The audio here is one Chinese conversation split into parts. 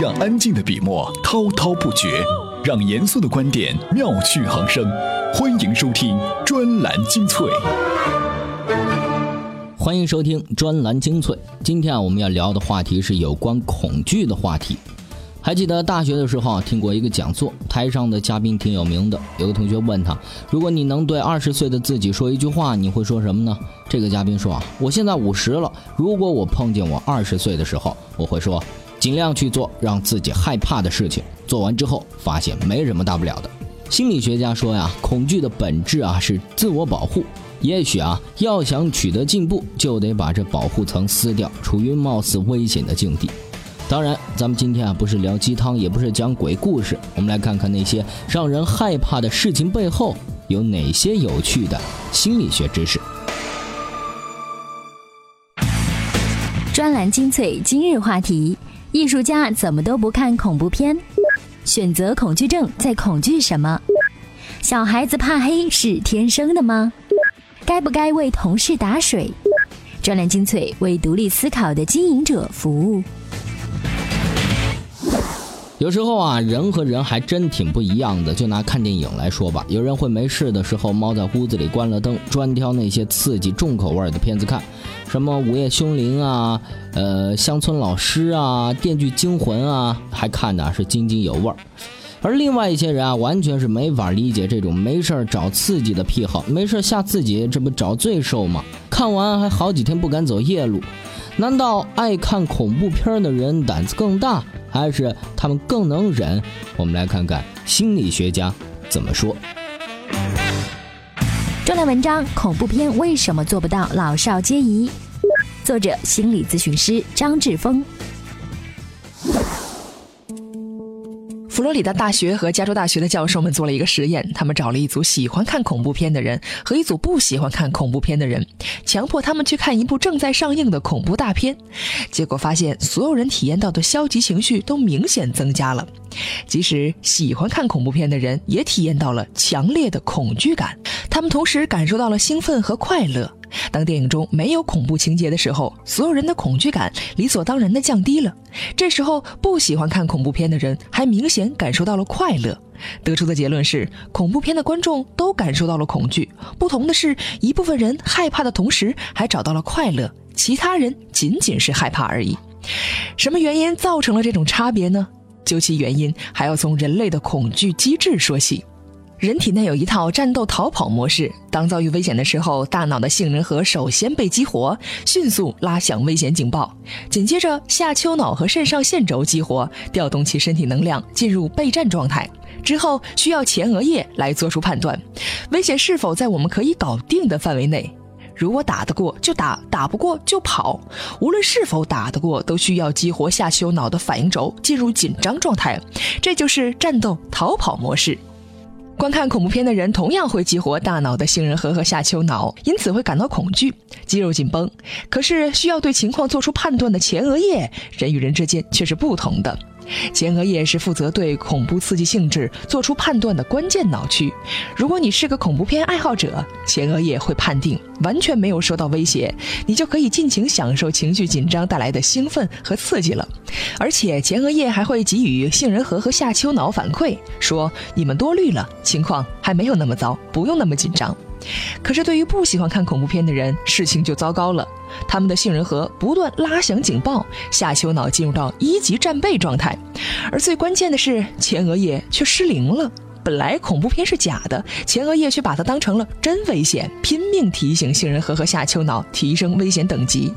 让安静的笔墨滔滔不绝，让严肃的观点妙趣横生。欢迎收听专栏精粹。欢迎收听专栏精粹。今天啊，我们要聊的话题是有关恐惧的话题。还记得大学的时候，听过一个讲座，台上的嘉宾挺有名的。有个同学问他，如果你能对二十岁的自己说一句话，你会说什么呢？这个嘉宾说啊，我现在五十了，如果我碰见我二十岁的时候，我会说，尽量去做让自己害怕的事情，做完之后发现没什么大不了的。心理学家说呀，恐惧的本质啊是自我保护。也许啊，要想取得进步，就得把这保护层撕掉，处于貌似危险的境地。当然，咱们今天啊不是聊鸡汤，也不是讲鬼故事，我们来看看那些让人害怕的事情背后有哪些有趣的心理学知识。专栏精粹今日话题：艺术家怎么都不看恐怖片？选择恐惧症在恐惧什么？小孩子怕黑是天生的吗？该不该为同事打水？专栏精粹为独立思考的经营者服务。有时候啊，人和人还真挺不一样的。就拿看电影来说吧，有人会没事的时候猫在屋子里关了灯，专挑那些刺激重口味的片子看，什么《午夜凶铃》啊，呃，《乡村老师》啊，《电锯惊魂》啊，还看的是津津有味儿。而另外一些人啊，完全是没法理解这种没事儿找刺激的癖好，没事吓自己，这不找罪受吗？看完还好几天不敢走夜路。难道爱看恐怖片的人胆子更大，还是他们更能忍？我们来看看心理学家怎么说。专栏文章：恐怖片为什么做不到老少皆宜？作者：心理咨询师张志峰。佛罗里达大学和加州大学的教授们做了一个实验，他们找了一组喜欢看恐怖片的人和一组不喜欢看恐怖片的人，强迫他们去看一部正在上映的恐怖大片。结果发现，所有人体验到的消极情绪都明显增加了，即使喜欢看恐怖片的人也体验到了强烈的恐惧感。他们同时感受到了兴奋和快乐。当电影中没有恐怖情节的时候，所有人的恐惧感理所当然地降低了。这时候，不喜欢看恐怖片的人还明显感受到了快乐。得出的结论是，恐怖片的观众都感受到了恐惧，不同的是一部分人害怕的同时还找到了快乐，其他人仅仅是害怕而已。什么原因造成了这种差别呢？究其原因，还要从人类的恐惧机制说起。人体内有一套战斗逃跑模式，当遭遇危险的时候，大脑的杏仁核首先被激活，迅速拉响危险警报。紧接着，下丘脑和肾上腺轴激活，调动其身体能量，进入备战状态。之后，需要前额叶来做出判断，危险是否在我们可以搞定的范围内。如果打得过就打，打不过就跑。无论是否打得过，都需要激活下丘脑的反应轴，进入紧张状态。这就是战斗逃跑模式。观看恐怖片的人同样会激活大脑的杏仁核和下丘脑，因此会感到恐惧、肌肉紧绷。可是，需要对情况做出判断的前额叶，人与人之间却是不同的。前额叶是负责对恐怖刺激性质做出判断的关键脑区。如果你是个恐怖片爱好者，前额叶会判定完全没有受到威胁，你就可以尽情享受情绪紧张带来的兴奋和刺激了。而且前额叶还会给予杏仁核和下丘脑反馈，说你们多虑了，情况还没有那么糟，不用那么紧张。可是对于不喜欢看恐怖片的人，事情就糟糕了。他们的杏仁核不断拉响警报，下丘脑进入到一级战备状态，而最关键的是前额叶却失灵了。本来恐怖片是假的，前额叶却把它当成了真危险，拼命提醒杏仁核和下丘脑提升危险等级，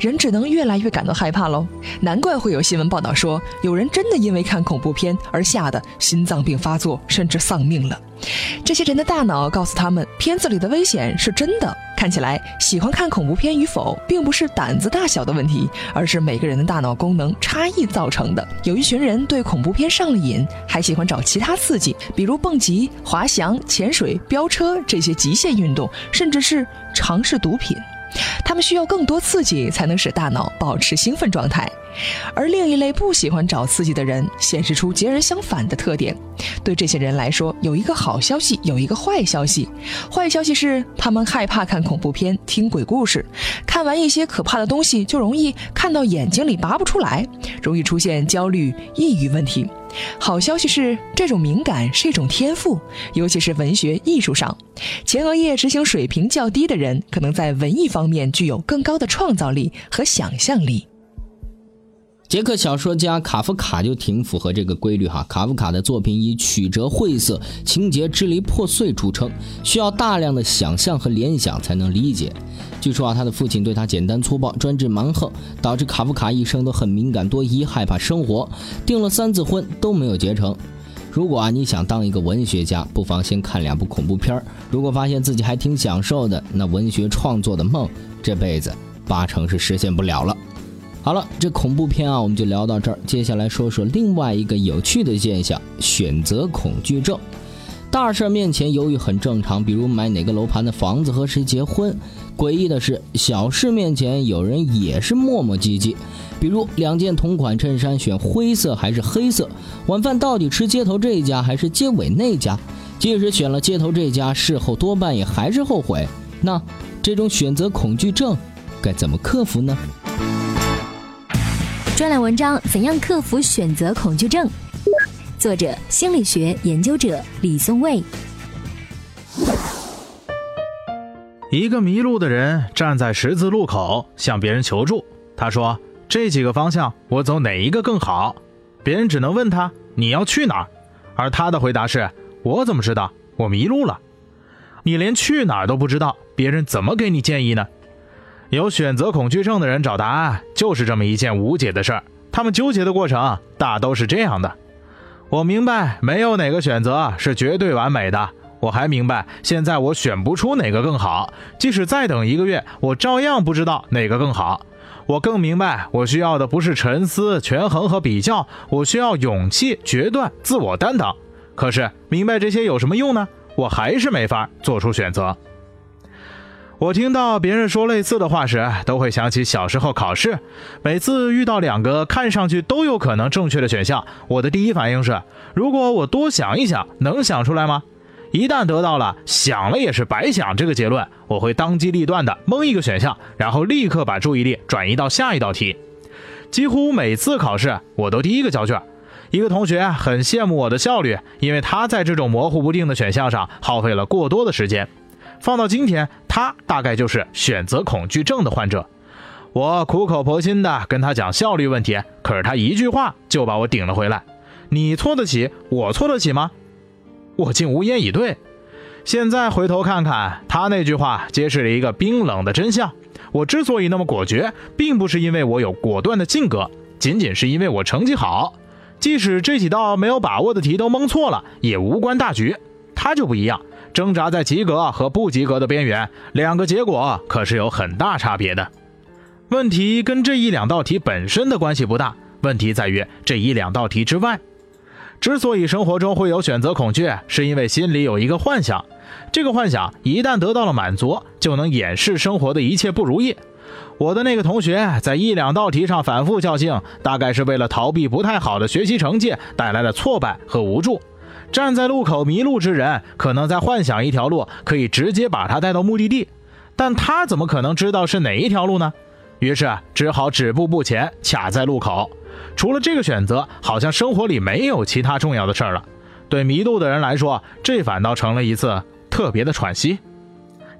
人只能越来越感到害怕喽。难怪会有新闻报道说，有人真的因为看恐怖片而吓得心脏病发作，甚至丧命了。这些人的大脑告诉他们，片子里的危险是真的。看起来，喜欢看恐怖片与否，并不是胆子大小的问题，而是每个人的大脑功能差异造成的。有一群人对恐怖片上了瘾，还喜欢找其他刺激，比如蹦极、滑翔、潜水、飙车这些极限运动，甚至是尝试毒品。他们需要更多刺激才能使大脑保持兴奋状态。而另一类不喜欢找刺激的人，显示出截然相反的特点。对这些人来说，有一个好消息，有一个坏消息。坏消息是，他们害怕看恐怖片、听鬼故事，看完一些可怕的东西，就容易看到眼睛里拔不出来，容易出现焦虑、抑郁问题。好消息是，这种敏感是一种天赋，尤其是文学艺术上，前额叶执行水平较低的人，可能在文艺方面具有更高的创造力和想象力。捷克小说家卡夫卡就挺符合这个规律哈。卡夫卡的作品以曲折晦涩、情节支离破碎著称，需要大量的想象和联想才能理解。据说啊，他的父亲对他简单粗暴、专制蛮横，导致卡夫卡一生都很敏感多疑、害怕生活，订了三次婚都没有结成。如果啊你想当一个文学家，不妨先看两部恐怖片如果发现自己还挺享受的，那文学创作的梦这辈子八成是实现不了了。好了，这恐怖片啊，我们就聊到这儿。接下来说说另外一个有趣的现象——选择恐惧症。大事面前犹豫很正常，比如买哪个楼盘的房子和谁结婚。诡异的是，小事面前有人也是磨磨唧唧，比如两件同款衬衫选灰色还是黑色，晚饭到底吃街头这一家还是街尾那家？即使选了街头这家，事后多半也还是后悔。那这种选择恐惧症该怎么克服呢？专栏文章：怎样克服选择恐惧症？作者：心理学研究者李松蔚。一个迷路的人站在十字路口，向别人求助。他说：“这几个方向，我走哪一个更好？”别人只能问他：“你要去哪儿？”而他的回答是：“我怎么知道？我迷路了。”你连去哪儿都不知道，别人怎么给你建议呢？有选择恐惧症的人找答案，就是这么一件无解的事儿。他们纠结的过程大都是这样的：我明白没有哪个选择是绝对完美的，我还明白现在我选不出哪个更好，即使再等一个月，我照样不知道哪个更好。我更明白，我需要的不是沉思、权衡和比较，我需要勇气、决断、自我担当。可是明白这些有什么用呢？我还是没法做出选择。我听到别人说类似的话时，都会想起小时候考试。每次遇到两个看上去都有可能正确的选项，我的第一反应是：如果我多想一想，能想出来吗？一旦得到了想了也是白想这个结论，我会当机立断的蒙一个选项，然后立刻把注意力转移到下一道题。几乎每次考试，我都第一个交卷。一个同学很羡慕我的效率，因为他在这种模糊不定的选项上耗费了过多的时间。放到今天，他大概就是选择恐惧症的患者。我苦口婆心的跟他讲效率问题，可是他一句话就把我顶了回来。你错得起，我错得起吗？我竟无言以对。现在回头看看，他那句话揭示了一个冰冷的真相：我之所以那么果决，并不是因为我有果断的性格，仅仅是因为我成绩好。即使这几道没有把握的题都蒙错了，也无关大局。他就不一样。挣扎在及格和不及格的边缘，两个结果可是有很大差别的。问题跟这一两道题本身的关系不大，问题在于这一两道题之外。之所以生活中会有选择恐惧，是因为心里有一个幻想，这个幻想一旦得到了满足，就能掩饰生活的一切不如意。我的那个同学在一两道题上反复较劲，大概是为了逃避不太好的学习成绩带来的挫败和无助。站在路口迷路之人，可能在幻想一条路可以直接把他带到目的地，但他怎么可能知道是哪一条路呢？于是只好止步不前，卡在路口。除了这个选择，好像生活里没有其他重要的事儿了。对迷路的人来说，这反倒成了一次特别的喘息。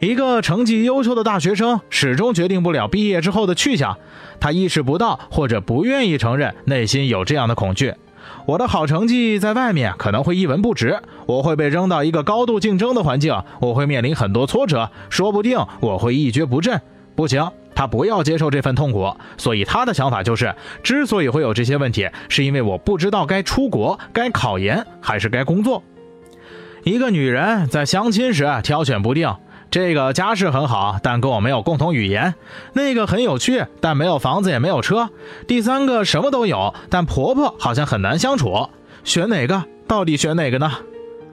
一个成绩优秀的大学生始终决定不了毕业之后的去向，他意识不到或者不愿意承认内心有这样的恐惧。我的好成绩在外面可能会一文不值，我会被扔到一个高度竞争的环境，我会面临很多挫折，说不定我会一蹶不振。不行，他不要接受这份痛苦，所以他的想法就是：之所以会有这些问题，是因为我不知道该出国、该考研还是该工作。一个女人在相亲时挑选不定。这个家世很好，但跟我没有共同语言。那个很有趣，但没有房子也没有车。第三个什么都有，但婆婆好像很难相处。选哪个？到底选哪个呢？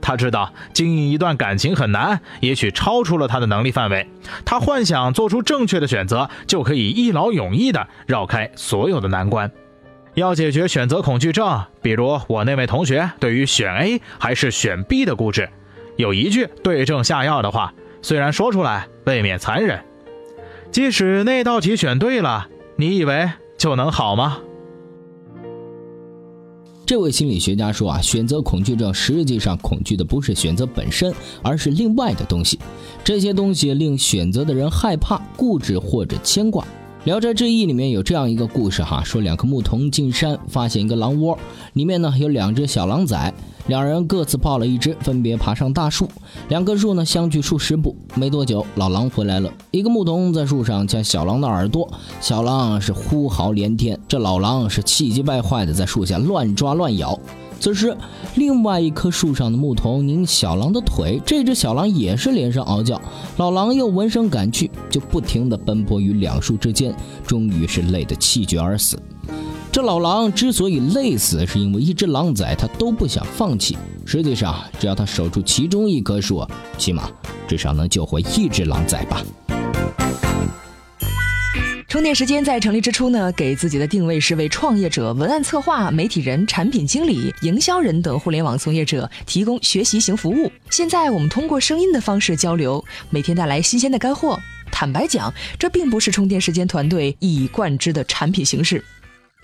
他知道经营一段感情很难，也许超出了他的能力范围。他幻想做出正确的选择，就可以一劳永逸地绕开所有的难关。要解决选择恐惧症，比如我那位同学对于选 A 还是选 B 的固执，有一句对症下药的话，虽然说出来未免残忍。即使那道题选对了，你以为就能好吗？这位心理学家说啊，选择恐惧症实际上恐惧的不是选择本身，而是另外的东西。这些东西令选择的人害怕、固执或者牵挂。《聊斋志异》里面有这样一个故事哈，说两棵牧童进山，发现一个狼窝，里面呢有两只小狼崽，两人各自抱了一只，分别爬上大树。两棵树呢相距数十步，没多久老狼回来了，一个牧童在树上掐小狼的耳朵，小狼是呼嚎连天，这老狼是气急败坏的在树下乱抓乱咬。此时，另外一棵树上的牧童拧小狼的腿，这只小狼也是连声嗷叫。老狼又闻声赶去，就不停地奔波于两树之间，终于是累得气绝而死。这老狼之所以累死，是因为一只狼崽他都不想放弃。实际上，只要他守住其中一棵树，起码至少能救活一只狼崽吧。充电时间在成立之初呢，给自己的定位是为创业者、文案策划、媒体人、产品经理、营销人等互联网从业者提供学习型服务。现在我们通过声音的方式交流，每天带来新鲜的干货。坦白讲，这并不是充电时间团队一以贯之的产品形式。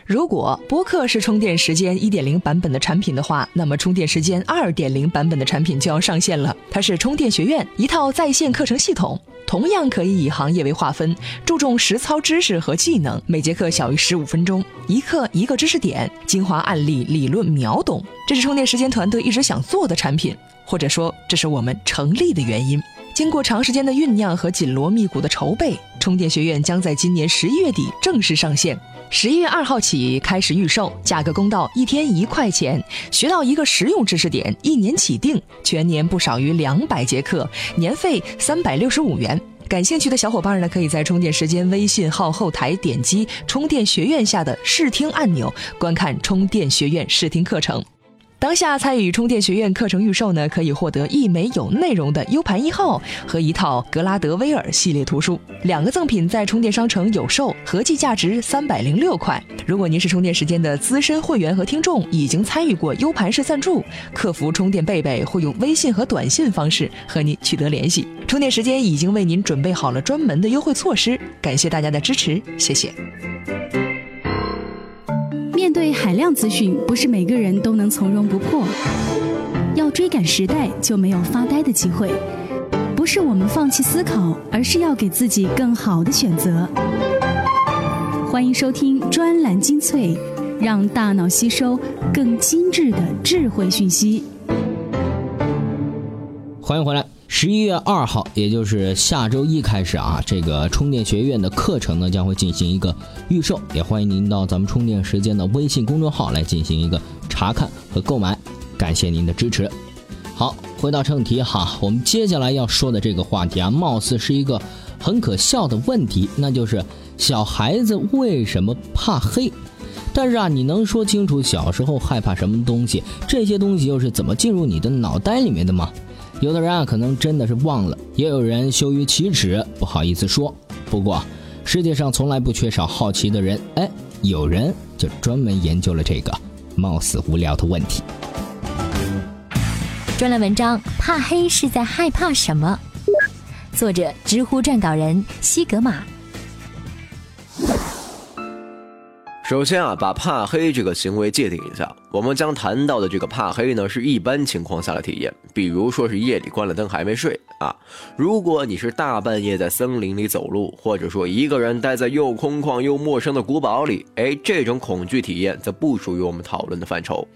如果播客是充电时间一点零版本的产品的话，那么充电时间二点零版本的产品就要上线了。它是充电学院一套在线课程系统，同样可以以行业为划分，注重实操知识和技能，每节课小于十五分钟，一课一个知识点，精华案例理论秒懂。这是充电时间团队一直想做的产品，或者说这是我们成立的原因。经过长时间的酝酿和紧锣密鼓的筹备，充电学院将在今年十一月底正式上线。十一月二号起开始预售，价格公道，一天一块钱，学到一个实用知识点，一年起订，全年不少于两百节课，年费三百六十五元。感兴趣的小伙伴呢，可以在充电时间微信号后台点击充电学院下的试听按钮，观看充电学院试听课程。当下参与充电学院课程预售呢，可以获得一枚有内容的 U 盘一号和一套格拉德威尔系列图书，两个赠品在充电商城有售，合计价值三百零六块。如果您是充电时间的资深会员和听众，已经参与过 U 盘式赞助，客服充电贝贝会用微信和短信方式和您取得联系。充电时间已经为您准备好了专门的优惠措施，感谢大家的支持，谢谢。面对海量资讯，不是每个人都能从容不迫。要追赶时代，就没有发呆的机会。不是我们放弃思考，而是要给自己更好的选择。欢迎收听专栏精粹，让大脑吸收更精致的智慧讯息。欢迎回来。十一月二号，也就是下周一开始啊，这个充电学院的课程呢将会进行一个预售，也欢迎您到咱们充电时间的微信公众号来进行一个查看和购买。感谢您的支持。好，回到正题哈，我们接下来要说的这个话题啊，貌似是一个很可笑的问题，那就是小孩子为什么怕黑？但是啊，你能说清楚小时候害怕什么东西？这些东西又是怎么进入你的脑袋里面的吗？有的人啊，可能真的是忘了；也有人羞于启齿，不好意思说。不过，世界上从来不缺少好奇的人。哎，有人就专门研究了这个貌似无聊的问题。专栏文章：怕黑是在害怕什么？作者：知乎撰稿人西格玛。首先啊，把怕黑这个行为界定一下。我们将谈到的这个怕黑呢，是一般情况下的体验，比如说是夜里关了灯还没睡啊。如果你是大半夜在森林里走路，或者说一个人待在又空旷又陌生的古堡里，哎，这种恐惧体验则不属于我们讨论的范畴。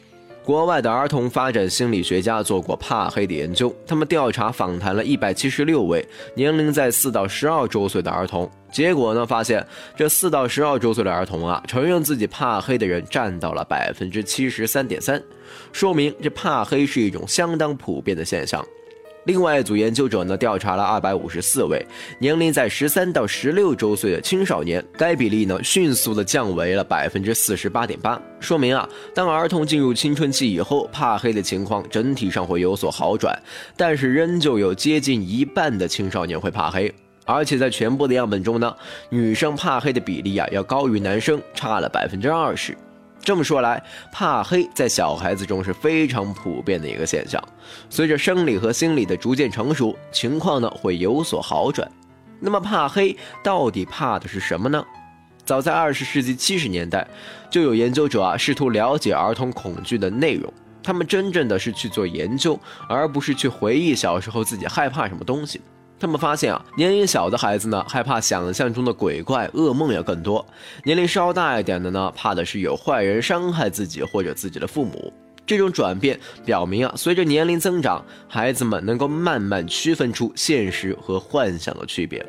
国外的儿童发展心理学家做过怕黑的研究，他们调查访谈了一百七十六位年龄在四到十二周岁的儿童，结果呢，发现这四到十二周岁的儿童啊，承认自己怕黑的人占到了百分之七十三点三，说明这怕黑是一种相当普遍的现象。另外一组研究者呢，调查了二百五十四位年龄在十三到十六周岁的青少年，该比例呢迅速的降为了百分之四十八点八，说明啊，当儿童进入青春期以后，怕黑的情况整体上会有所好转，但是仍旧有接近一半的青少年会怕黑，而且在全部的样本中呢，女生怕黑的比例啊要高于男生，差了百分之二十。这么说来，怕黑在小孩子中是非常普遍的一个现象。随着生理和心理的逐渐成熟，情况呢会有所好转。那么怕黑到底怕的是什么呢？早在二十世纪七十年代，就有研究者啊试图了解儿童恐惧的内容。他们真正的是去做研究，而不是去回忆小时候自己害怕什么东西。他们发现啊，年龄小的孩子呢，害怕想象中的鬼怪、噩梦要更多；年龄稍大一点的呢，怕的是有坏人伤害自己或者自己的父母。这种转变表明啊，随着年龄增长，孩子们能够慢慢区分出现实和幻想的区别。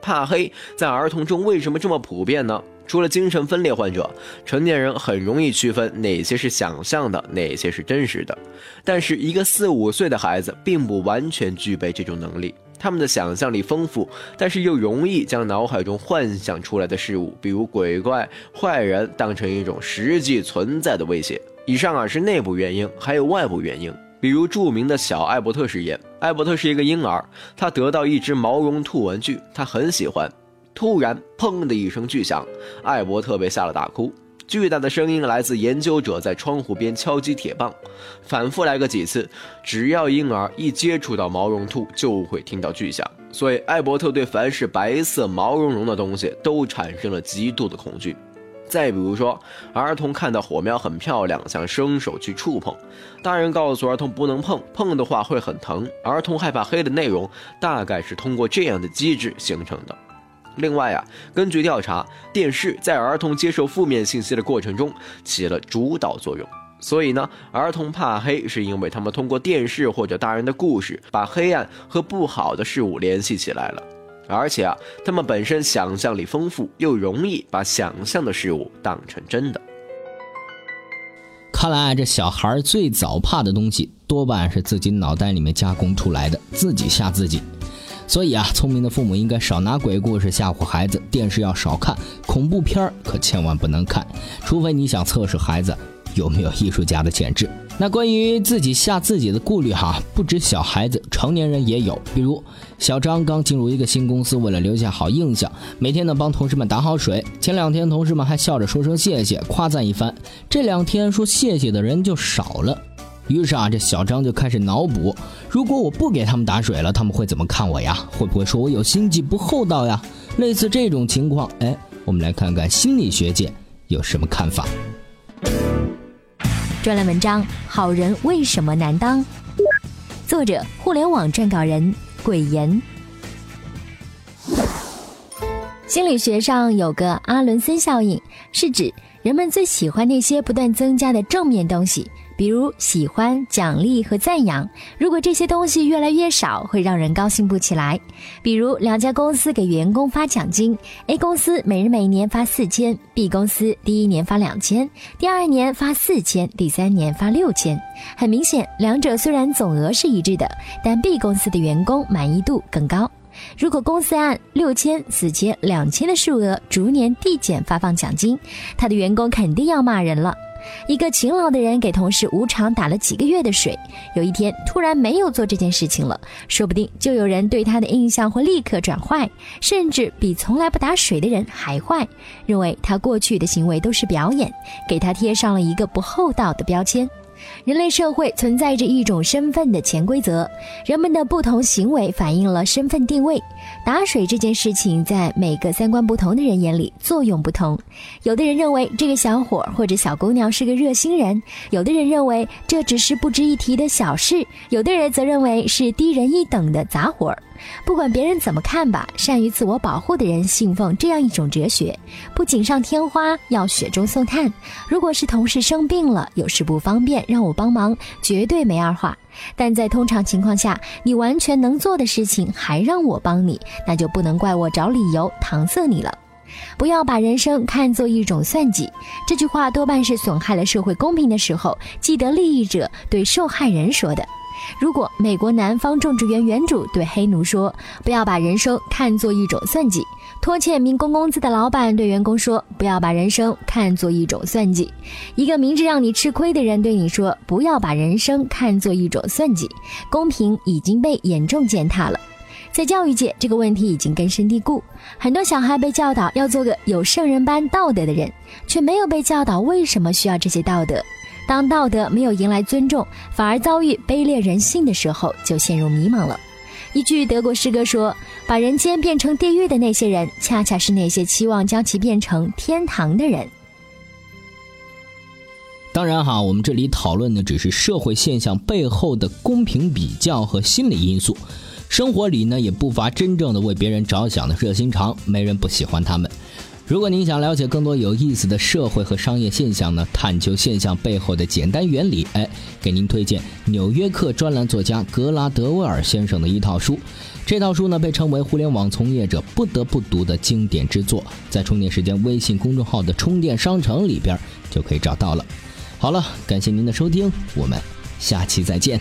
怕黑在儿童中为什么这么普遍呢？除了精神分裂患者，成年人很容易区分哪些是想象的，哪些是真实的。但是一个四五岁的孩子并不完全具备这种能力。他们的想象力丰富，但是又容易将脑海中幻想出来的事物，比如鬼怪、坏人，当成一种实际存在的威胁。以上啊是内部原因，还有外部原因，比如著名的小艾伯特实验。艾伯特是一个婴儿，他得到一只毛绒兔玩具，他很喜欢。突然，砰的一声巨响，艾伯特被吓了大哭。巨大的声音来自研究者在窗户边敲击铁棒，反复来个几次。只要婴儿一接触到毛绒兔，就会听到巨响。所以艾伯特对凡是白色毛茸茸的东西都产生了极度的恐惧。再比如说，儿童看到火苗很漂亮，想伸手去触碰，大人告诉儿童不能碰，碰的话会很疼。儿童害怕黑的内容大概是通过这样的机制形成的。另外啊，根据调查，电视在儿童接受负面信息的过程中起了主导作用。所以呢，儿童怕黑是因为他们通过电视或者大人的故事，把黑暗和不好的事物联系起来了。而且啊，他们本身想象力丰富，又容易把想象的事物当成真的。看来这小孩最早怕的东西，多半是自己脑袋里面加工出来的，自己吓自己。所以啊，聪明的父母应该少拿鬼故事吓唬孩子，电视要少看，恐怖片儿可千万不能看，除非你想测试孩子有没有艺术家的潜质。那关于自己吓自己的顾虑哈，不止小孩子，成年人也有。比如小张刚进入一个新公司，为了留下好印象，每天呢帮同事们打好水。前两天同事们还笑着说声谢谢，夸赞一番。这两天说谢谢的人就少了。于是啊，这小张就开始脑补：如果我不给他们打水了，他们会怎么看我呀？会不会说我有心计、不厚道呀？类似这种情况，哎，我们来看看心理学界有什么看法。专栏文章：好人为什么难当？作者：互联网撰稿人鬼言。心理学上有个阿伦森效应，是指人们最喜欢那些不断增加的正面东西。比如喜欢、奖励和赞扬，如果这些东西越来越少，会让人高兴不起来。比如两家公司给员工发奖金，A 公司每人每年发四千，B 公司第一年发两千，第二年发四千，第三年发六千。很明显，两者虽然总额是一致的，但 B 公司的员工满意度更高。如果公司按六千、四千、两千的数额逐年递减发放奖金，他的员工肯定要骂人了。一个勤劳的人给同事无偿打了几个月的水，有一天突然没有做这件事情了，说不定就有人对他的印象会立刻转坏，甚至比从来不打水的人还坏，认为他过去的行为都是表演，给他贴上了一个不厚道的标签。人类社会存在着一种身份的潜规则，人们的不同行为反映了身份定位。打水这件事情，在每个三观不同的人眼里作用不同。有的人认为这个小伙或者小姑娘是个热心人，有的人认为这只是不值一提的小事，有的人则认为是低人一等的杂活儿。不管别人怎么看吧，善于自我保护的人信奉这样一种哲学：不锦上添花，要雪中送炭。如果是同事生病了，有事不方便，让我帮忙，绝对没二话。但在通常情况下，你完全能做的事情还让我帮你，那就不能怪我找理由搪塞你了。不要把人生看作一种算计，这句话多半是损害了社会公平的时候，既得利益者对受害人说的。如果美国南方种植园园主对黑奴说：“不要把人生看作一种算计。”拖欠民工工资的老板对员工说：“不要把人生看作一种算计。”一个明知让你吃亏的人对你说：“不要把人生看作一种算计。”公平已经被严重践踏了。在教育界，这个问题已经根深蒂固。很多小孩被教导要做个有圣人般道德的人，却没有被教导为什么需要这些道德。当道德没有迎来尊重，反而遭遇卑劣人性的时候，就陷入迷茫了。一句德国诗歌说：“把人间变成地狱的那些人，恰恰是那些期望将其变成天堂的人。”当然哈，我们这里讨论的只是社会现象背后的公平比较和心理因素。生活里呢，也不乏真正的为别人着想的热心肠，没人不喜欢他们。如果您想了解更多有意思的社会和商业现象呢，探究现象背后的简单原理，哎，给您推荐《纽约客》专栏作家格拉德威尔先生的一套书。这套书呢，被称为互联网从业者不得不读的经典之作，在充电时间微信公众号的充电商城里边就可以找到了。好了，感谢您的收听，我们下期再见。